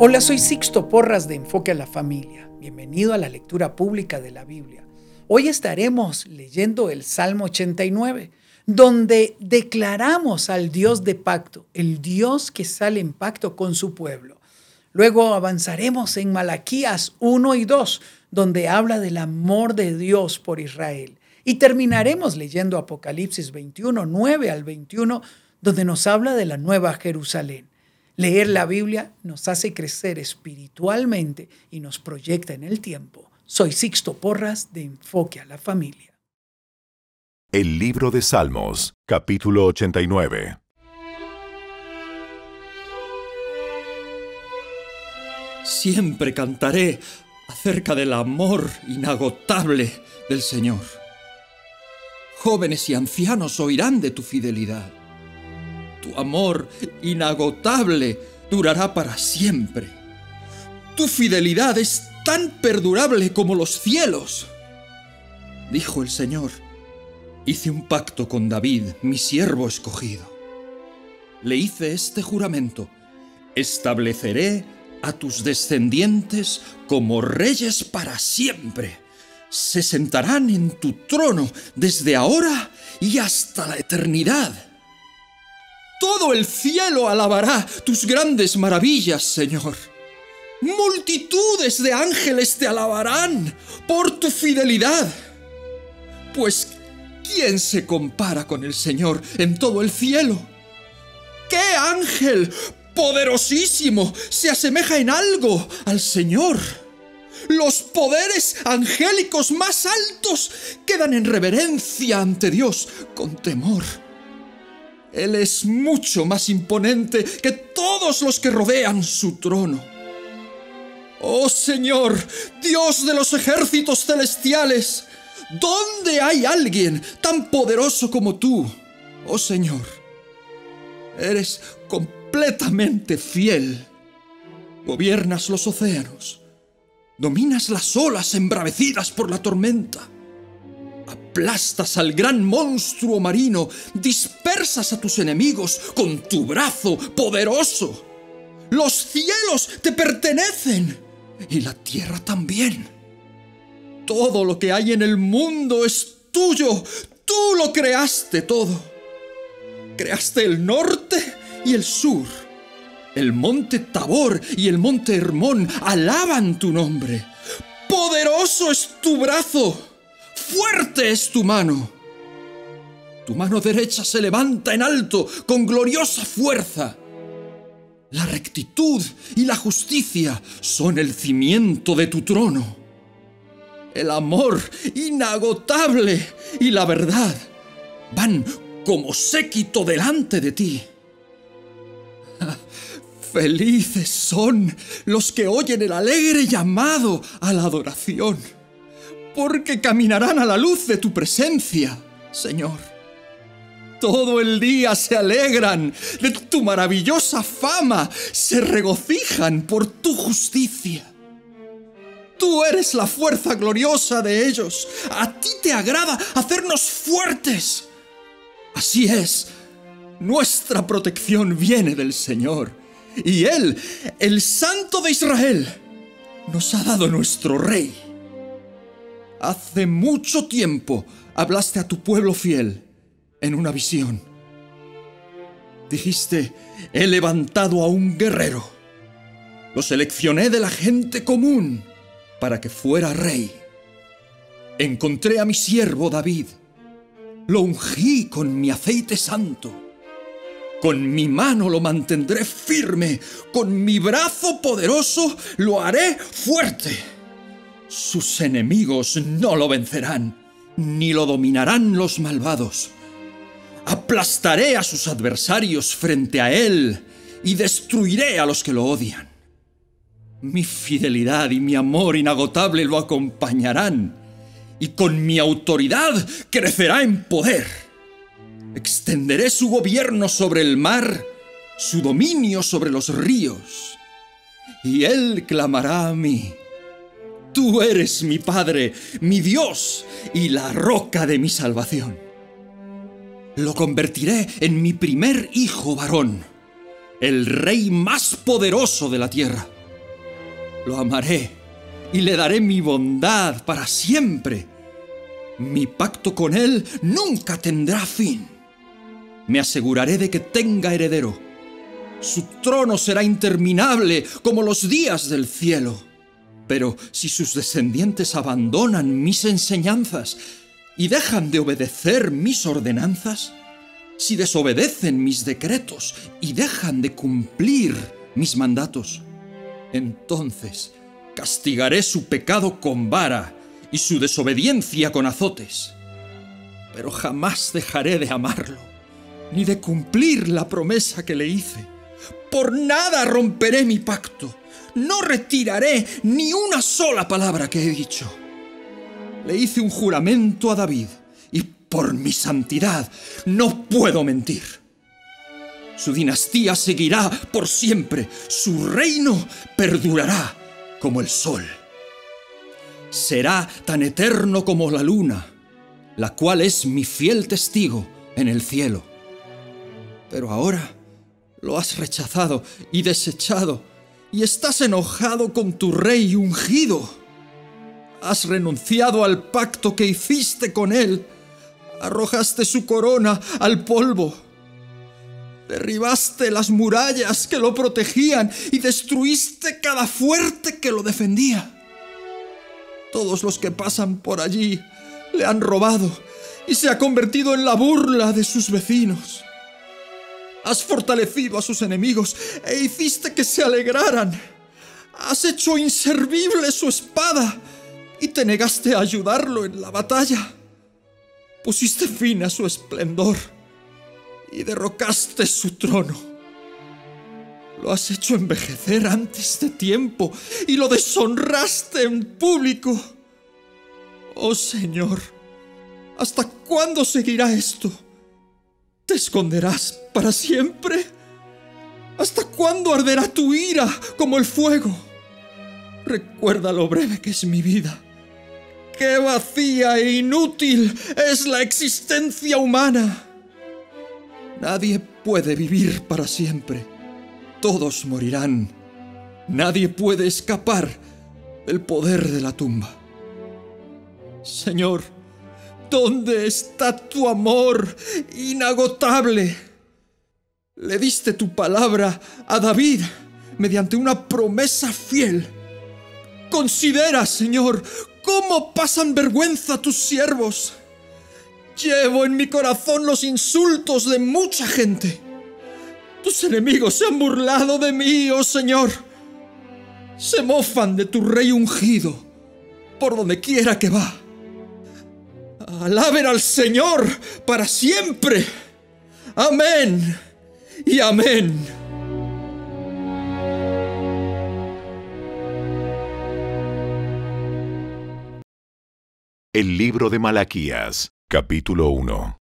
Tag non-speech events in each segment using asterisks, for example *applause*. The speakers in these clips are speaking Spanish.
Hola, soy Sixto Porras de Enfoque a la Familia. Bienvenido a la lectura pública de la Biblia. Hoy estaremos leyendo el Salmo 89, donde declaramos al Dios de pacto, el Dios que sale en pacto con su pueblo. Luego avanzaremos en Malaquías 1 y 2, donde habla del amor de Dios por Israel. Y terminaremos leyendo Apocalipsis 21, 9 al 21, donde nos habla de la nueva Jerusalén. Leer la Biblia nos hace crecer espiritualmente y nos proyecta en el tiempo. Soy Sixto Porras de Enfoque a la Familia. El libro de Salmos, capítulo 89. Siempre cantaré acerca del amor inagotable del Señor. Jóvenes y ancianos oirán de tu fidelidad tu amor inagotable durará para siempre. Tu fidelidad es tan perdurable como los cielos. Dijo el Señor, hice un pacto con David, mi siervo escogido. Le hice este juramento, estableceré a tus descendientes como reyes para siempre. Se sentarán en tu trono desde ahora y hasta la eternidad. Todo el cielo alabará tus grandes maravillas, Señor. Multitudes de ángeles te alabarán por tu fidelidad. Pues, ¿quién se compara con el Señor en todo el cielo? ¿Qué ángel poderosísimo se asemeja en algo al Señor? Los poderes angélicos más altos quedan en reverencia ante Dios con temor. Él es mucho más imponente que todos los que rodean su trono. Oh Señor, Dios de los ejércitos celestiales, ¿dónde hay alguien tan poderoso como tú, oh Señor? Eres completamente fiel. Gobiernas los océanos, dominas las olas embravecidas por la tormenta aplastas al gran monstruo marino, dispersas a tus enemigos con tu brazo poderoso. Los cielos te pertenecen y la tierra también. Todo lo que hay en el mundo es tuyo. Tú lo creaste todo. Creaste el norte y el sur. El monte Tabor y el monte Hermón alaban tu nombre. Poderoso es tu brazo fuerte es tu mano. Tu mano derecha se levanta en alto con gloriosa fuerza. La rectitud y la justicia son el cimiento de tu trono. El amor inagotable y la verdad van como séquito delante de ti. *laughs* Felices son los que oyen el alegre llamado a la adoración porque caminarán a la luz de tu presencia, Señor. Todo el día se alegran de tu maravillosa fama, se regocijan por tu justicia. Tú eres la fuerza gloriosa de ellos. A ti te agrada hacernos fuertes. Así es, nuestra protección viene del Señor. Y Él, el Santo de Israel, nos ha dado nuestro Rey. Hace mucho tiempo hablaste a tu pueblo fiel en una visión. Dijiste, he levantado a un guerrero. Lo seleccioné de la gente común para que fuera rey. Encontré a mi siervo David. Lo ungí con mi aceite santo. Con mi mano lo mantendré firme. Con mi brazo poderoso lo haré fuerte. Sus enemigos no lo vencerán, ni lo dominarán los malvados. Aplastaré a sus adversarios frente a él y destruiré a los que lo odian. Mi fidelidad y mi amor inagotable lo acompañarán, y con mi autoridad crecerá en poder. Extenderé su gobierno sobre el mar, su dominio sobre los ríos, y él clamará a mí Tú eres mi Padre, mi Dios y la roca de mi salvación. Lo convertiré en mi primer hijo varón, el rey más poderoso de la tierra. Lo amaré y le daré mi bondad para siempre. Mi pacto con él nunca tendrá fin. Me aseguraré de que tenga heredero. Su trono será interminable como los días del cielo. Pero si sus descendientes abandonan mis enseñanzas y dejan de obedecer mis ordenanzas, si desobedecen mis decretos y dejan de cumplir mis mandatos, entonces castigaré su pecado con vara y su desobediencia con azotes. Pero jamás dejaré de amarlo, ni de cumplir la promesa que le hice. Por nada romperé mi pacto, no retiraré ni una sola palabra que he dicho. Le hice un juramento a David, y por mi santidad no puedo mentir. Su dinastía seguirá por siempre, su reino perdurará como el sol. Será tan eterno como la luna, la cual es mi fiel testigo en el cielo. Pero ahora lo has rechazado y desechado, y estás enojado con tu rey ungido. Has renunciado al pacto que hiciste con él, arrojaste su corona al polvo Derribaste las murallas que lo protegían y destruiste cada fuerte que lo defendía. Todos los que pasan por allí le han robado y se ha convertido en la burla de sus vecinos. Has fortalecido a sus enemigos e hiciste que se alegraran. Has hecho inservible su espada y te negaste a ayudarlo en la batalla. Pusiste fin a su esplendor y derrocaste su trono. Lo has hecho envejecer antes de tiempo y lo deshonraste en público. Oh Señor, ¿hasta cuándo seguirá esto? ¿Te esconderás para siempre? ¿Hasta cuándo arderá tu ira como el fuego? Recuerda lo breve que es mi vida. Qué vacía e inútil es la existencia humana. Nadie puede vivir para siempre. Todos morirán. Nadie puede escapar del poder de la tumba. Señor, ¿dónde está tu amor inagotable? Le diste tu palabra a David mediante una promesa fiel. Considera, Señor, cómo pasan vergüenza tus siervos. Llevo en mi corazón los insultos de mucha gente. Tus enemigos se han burlado de mí, oh Señor. Se mofan de tu rey ungido por donde quiera que va. Alaben al Señor para siempre. Amén y amén. El libro de Malaquías Capítulo 1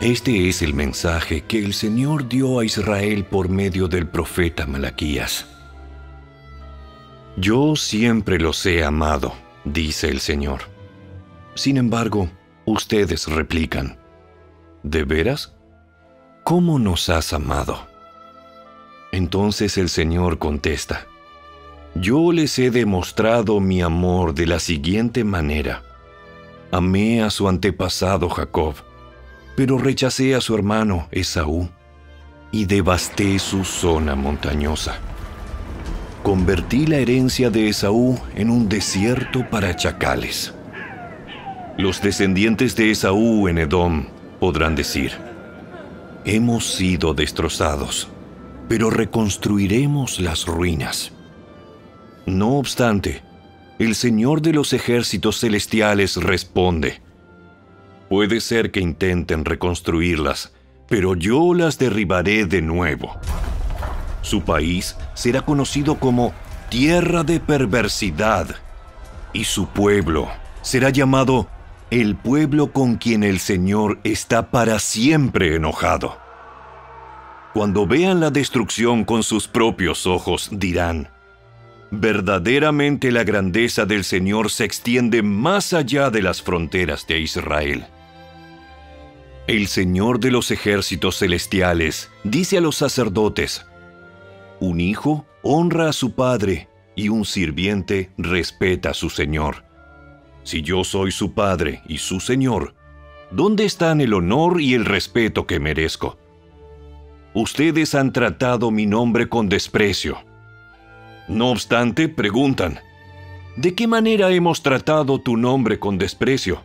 Este es el mensaje que el Señor dio a Israel por medio del profeta Malaquías. Yo siempre los he amado, dice el Señor. Sin embargo, ustedes replican, ¿de veras? ¿Cómo nos has amado? Entonces el Señor contesta, yo les he demostrado mi amor de la siguiente manera. Amé a su antepasado Jacob, pero rechacé a su hermano Esaú y devasté su zona montañosa. Convertí la herencia de Esaú en un desierto para chacales. Los descendientes de Esaú en Edom podrán decir, hemos sido destrozados, pero reconstruiremos las ruinas. No obstante, el Señor de los ejércitos celestiales responde, Puede ser que intenten reconstruirlas, pero yo las derribaré de nuevo. Su país será conocido como tierra de perversidad, y su pueblo será llamado el pueblo con quien el Señor está para siempre enojado. Cuando vean la destrucción con sus propios ojos, dirán, Verdaderamente la grandeza del Señor se extiende más allá de las fronteras de Israel. El Señor de los ejércitos celestiales dice a los sacerdotes, Un hijo honra a su padre y un sirviente respeta a su señor. Si yo soy su padre y su señor, ¿dónde están el honor y el respeto que merezco? Ustedes han tratado mi nombre con desprecio. No obstante, preguntan, ¿de qué manera hemos tratado tu nombre con desprecio?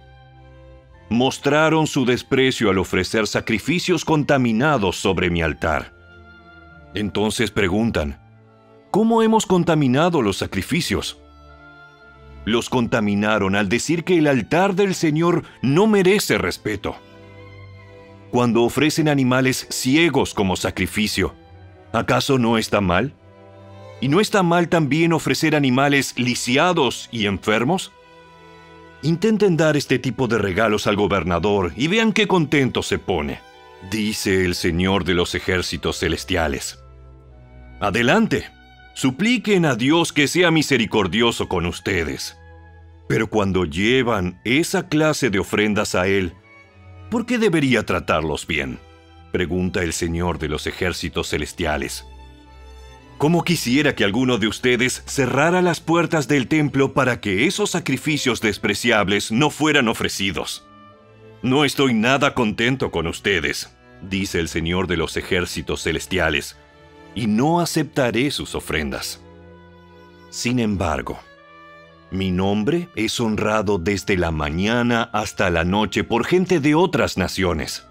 Mostraron su desprecio al ofrecer sacrificios contaminados sobre mi altar. Entonces preguntan, ¿cómo hemos contaminado los sacrificios? Los contaminaron al decir que el altar del Señor no merece respeto. Cuando ofrecen animales ciegos como sacrificio, ¿acaso no está mal? ¿Y no está mal también ofrecer animales lisiados y enfermos? Intenten dar este tipo de regalos al gobernador y vean qué contento se pone, dice el Señor de los ejércitos celestiales. Adelante, supliquen a Dios que sea misericordioso con ustedes. Pero cuando llevan esa clase de ofrendas a Él, ¿por qué debería tratarlos bien? Pregunta el Señor de los ejércitos celestiales. ¿Cómo quisiera que alguno de ustedes cerrara las puertas del templo para que esos sacrificios despreciables no fueran ofrecidos? No estoy nada contento con ustedes, dice el Señor de los ejércitos celestiales, y no aceptaré sus ofrendas. Sin embargo, mi nombre es honrado desde la mañana hasta la noche por gente de otras naciones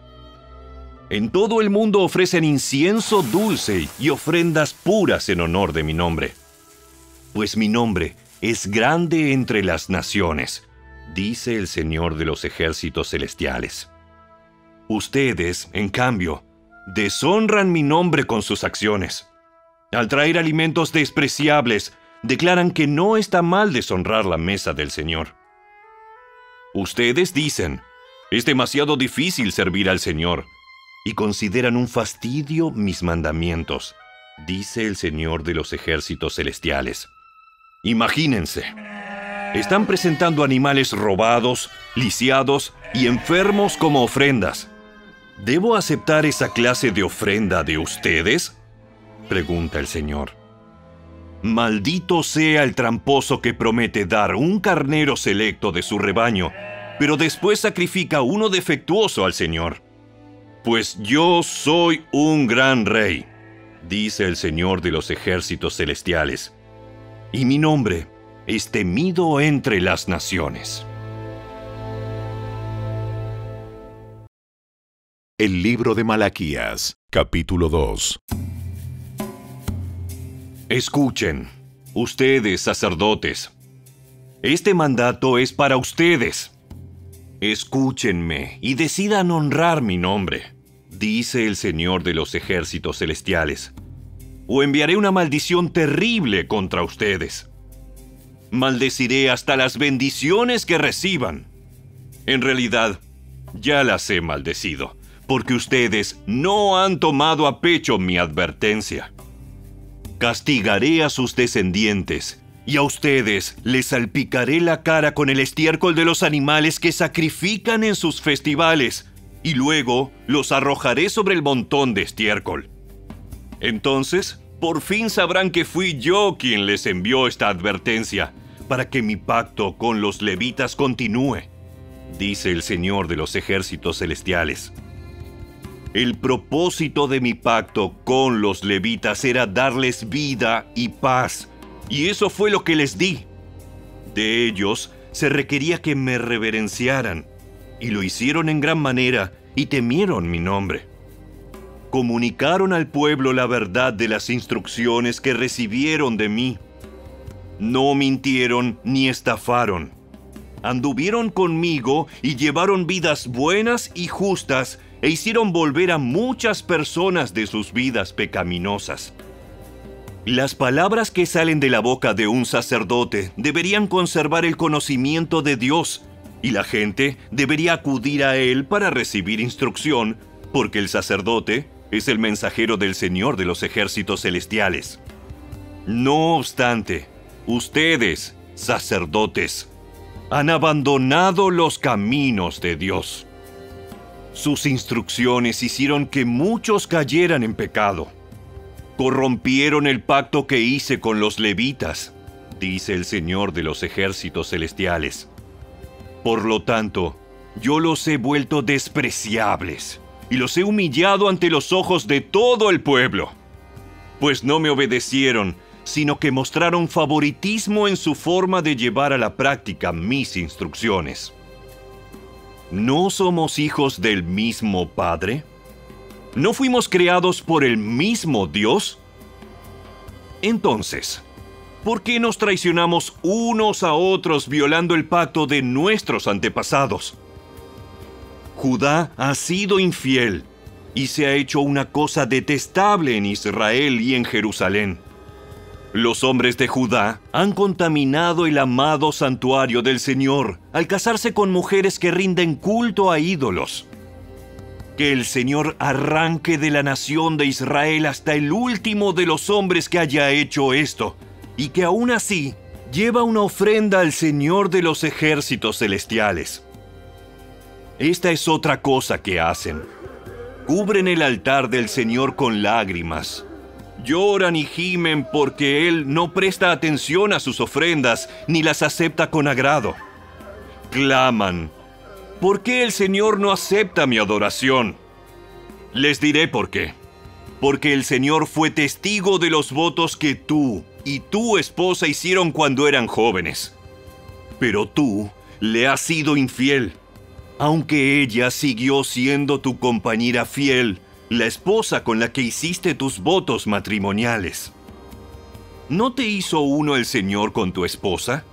en todo el mundo ofrecen incienso dulce y ofrendas puras en honor de mi nombre. Pues mi nombre es grande entre las naciones, dice el Señor de los ejércitos celestiales. Ustedes, en cambio, deshonran mi nombre con sus acciones. Al traer alimentos despreciables, declaran que no está mal deshonrar la mesa del Señor. Ustedes dicen, es demasiado difícil servir al Señor y consideran un fastidio mis mandamientos, dice el Señor de los ejércitos celestiales. Imagínense, están presentando animales robados, lisiados y enfermos como ofrendas. ¿Debo aceptar esa clase de ofrenda de ustedes? pregunta el Señor. Maldito sea el tramposo que promete dar un carnero selecto de su rebaño, pero después sacrifica uno defectuoso al Señor. Pues yo soy un gran rey, dice el Señor de los ejércitos celestiales, y mi nombre es temido entre las naciones. El libro de Malaquías, capítulo 2. Escuchen, ustedes sacerdotes. Este mandato es para ustedes Escúchenme y decidan honrar mi nombre, dice el Señor de los ejércitos celestiales, o enviaré una maldición terrible contra ustedes. Maldeciré hasta las bendiciones que reciban. En realidad, ya las he maldecido, porque ustedes no han tomado a pecho mi advertencia. Castigaré a sus descendientes y a ustedes les salpicaré la cara con el estiércol de los animales que sacrifican en sus festivales, y luego los arrojaré sobre el montón de estiércol. Entonces, por fin sabrán que fui yo quien les envió esta advertencia, para que mi pacto con los levitas continúe, dice el Señor de los ejércitos celestiales. El propósito de mi pacto con los levitas era darles vida y paz, y eso fue lo que les di. De ellos se requería que me reverenciaran, y lo hicieron en gran manera, y temieron mi nombre. Comunicaron al pueblo la verdad de las instrucciones que recibieron de mí. No mintieron ni estafaron. Anduvieron conmigo y llevaron vidas buenas y justas e hicieron volver a muchas personas de sus vidas pecaminosas. Las palabras que salen de la boca de un sacerdote deberían conservar el conocimiento de Dios y la gente debería acudir a él para recibir instrucción, porque el sacerdote es el mensajero del Señor de los ejércitos celestiales. No obstante, ustedes, sacerdotes, han abandonado los caminos de Dios. Sus instrucciones hicieron que muchos cayeran en pecado corrompieron el pacto que hice con los levitas, dice el Señor de los ejércitos celestiales. Por lo tanto, yo los he vuelto despreciables y los he humillado ante los ojos de todo el pueblo, pues no me obedecieron, sino que mostraron favoritismo en su forma de llevar a la práctica mis instrucciones. ¿No somos hijos del mismo Padre? ¿No fuimos creados por el mismo Dios? Entonces, ¿por qué nos traicionamos unos a otros violando el pacto de nuestros antepasados? Judá ha sido infiel y se ha hecho una cosa detestable en Israel y en Jerusalén. Los hombres de Judá han contaminado el amado santuario del Señor al casarse con mujeres que rinden culto a ídolos. Que el Señor arranque de la nación de Israel hasta el último de los hombres que haya hecho esto, y que aún así lleva una ofrenda al Señor de los ejércitos celestiales. Esta es otra cosa que hacen. Cubren el altar del Señor con lágrimas Lloran y gimen porque Él no presta atención a sus ofrendas ni las acepta con agrado. Claman, ¿por qué el Señor no acepta mi adoración? Les diré por qué. Porque el Señor fue testigo de los votos que tú y tu esposa hicieron cuando eran jóvenes. Pero tú le has sido infiel, aunque ella siguió siendo tu compañera fiel la esposa con la que hiciste tus votos matrimoniales. ¿No te hizo uno el Señor con tu esposa?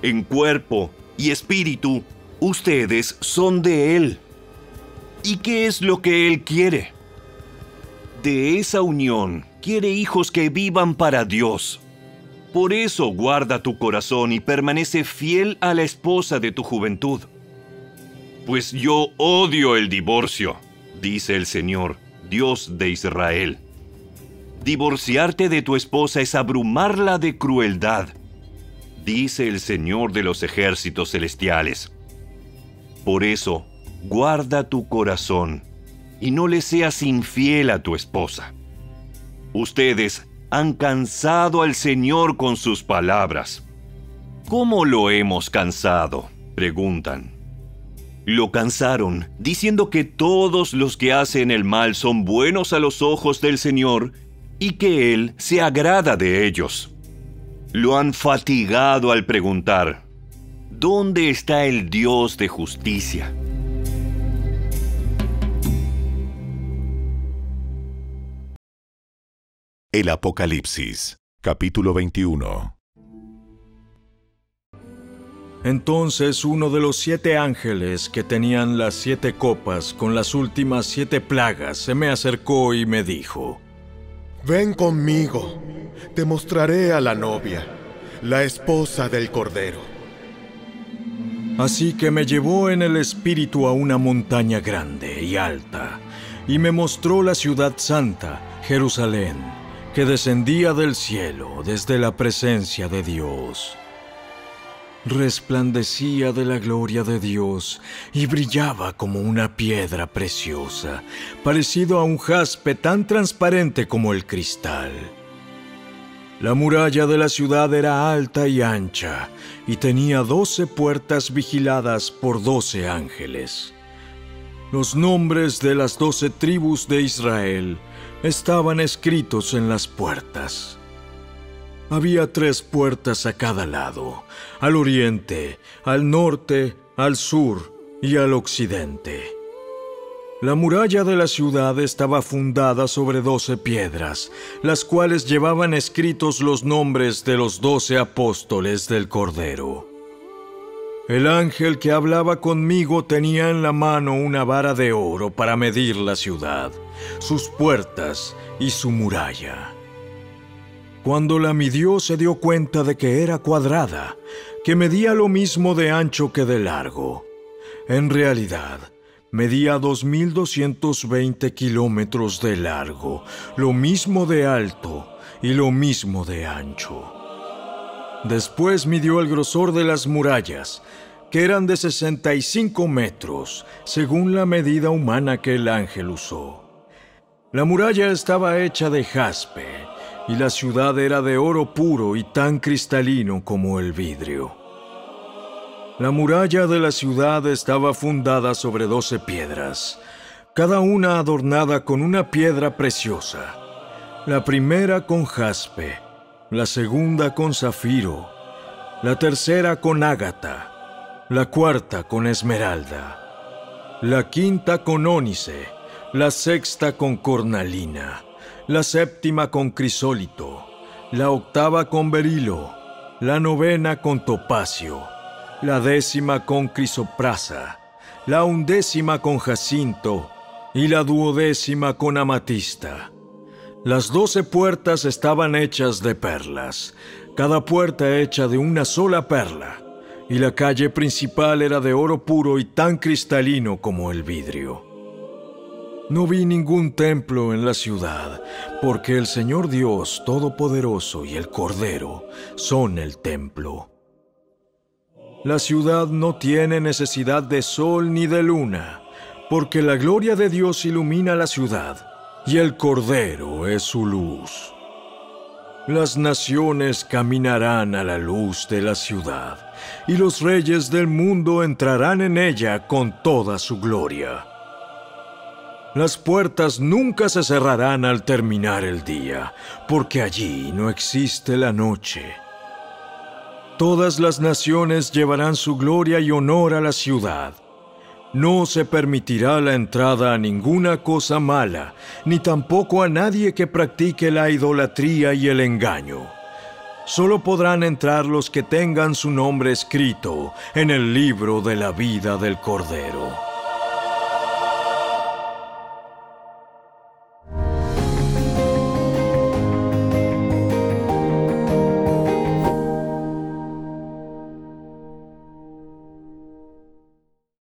En cuerpo y espíritu, ustedes son de Él. ¿Y qué es lo que Él quiere? De esa unión quiere hijos que vivan para Dios. Por eso guarda tu corazón y permanece fiel a la esposa de tu juventud. Pues yo odio el divorcio, dice el Señor, Dios de Israel. Divorciarte de tu esposa es abrumarla de crueldad, dice el Señor de los ejércitos celestiales. Por eso, guarda tu corazón y no le seas infiel a tu esposa. Ustedes han cansado al Señor con sus palabras. ¿Cómo lo hemos cansado? preguntan. Lo cansaron, diciendo que todos los que hacen el mal son buenos a los ojos del Señor y que Él se agrada de ellos. Lo han fatigado al preguntar, ¿dónde está el Dios de justicia? El Apocalipsis, capítulo 21. Entonces uno de los siete ángeles que tenían las siete copas con las últimas siete plagas se me acercó y me dijo, Ven conmigo, te mostraré a la novia, la esposa del Cordero. Así que me llevó en el espíritu a una montaña grande y alta, y me mostró la ciudad santa, Jerusalén, que descendía del cielo desde la presencia de Dios resplandecía de la gloria de Dios y brillaba como una piedra preciosa, parecido a un jaspe tan transparente como el cristal. La muralla de la ciudad era alta y ancha y tenía doce puertas vigiladas por doce ángeles. Los nombres de las doce tribus de Israel estaban escritos en las puertas. Había tres puertas a cada lado, al oriente, al norte, al sur y al occidente. La muralla de la ciudad estaba fundada sobre doce piedras, las cuales llevaban escritos los nombres de los doce apóstoles del Cordero. El ángel que hablaba conmigo tenía en la mano una vara de oro para medir la ciudad, sus puertas y su muralla. Cuando la midió se dio cuenta de que era cuadrada, que medía lo mismo de ancho que de largo. En realidad, medía 2.220 kilómetros de largo, lo mismo de alto y lo mismo de ancho. Después midió el grosor de las murallas, que eran de 65 metros, según la medida humana que el ángel usó. La muralla estaba hecha de jaspe y la ciudad era de oro puro y tan cristalino como el vidrio. La muralla de la ciudad estaba fundada sobre doce piedras, cada una adornada con una piedra preciosa. La primera con jaspe, la segunda con zafiro, la tercera con ágata, la cuarta con esmeralda, la quinta con ónice, la sexta con cornalina, la séptima con crisólito, la octava con berilo, la novena con topacio, la décima con crisoprasa, la undécima con jacinto y la duodécima con amatista. Las doce puertas estaban hechas de perlas, cada puerta hecha de una sola perla, y la calle principal era de oro puro y tan cristalino como el vidrio. No vi ningún templo en la ciudad, porque el Señor Dios Todopoderoso y el Cordero son el templo. La ciudad no tiene necesidad de sol ni de luna, porque la gloria de Dios ilumina la ciudad, y el Cordero es su luz. Las naciones caminarán a la luz de la ciudad, y los reyes del mundo entrarán en ella con toda su gloria. Las puertas nunca se cerrarán al terminar el día, porque allí no existe la noche. Todas las naciones llevarán su gloria y honor a la ciudad. No se permitirá la entrada a ninguna cosa mala, ni tampoco a nadie que practique la idolatría y el engaño. Solo podrán entrar los que tengan su nombre escrito en el libro de la vida del Cordero.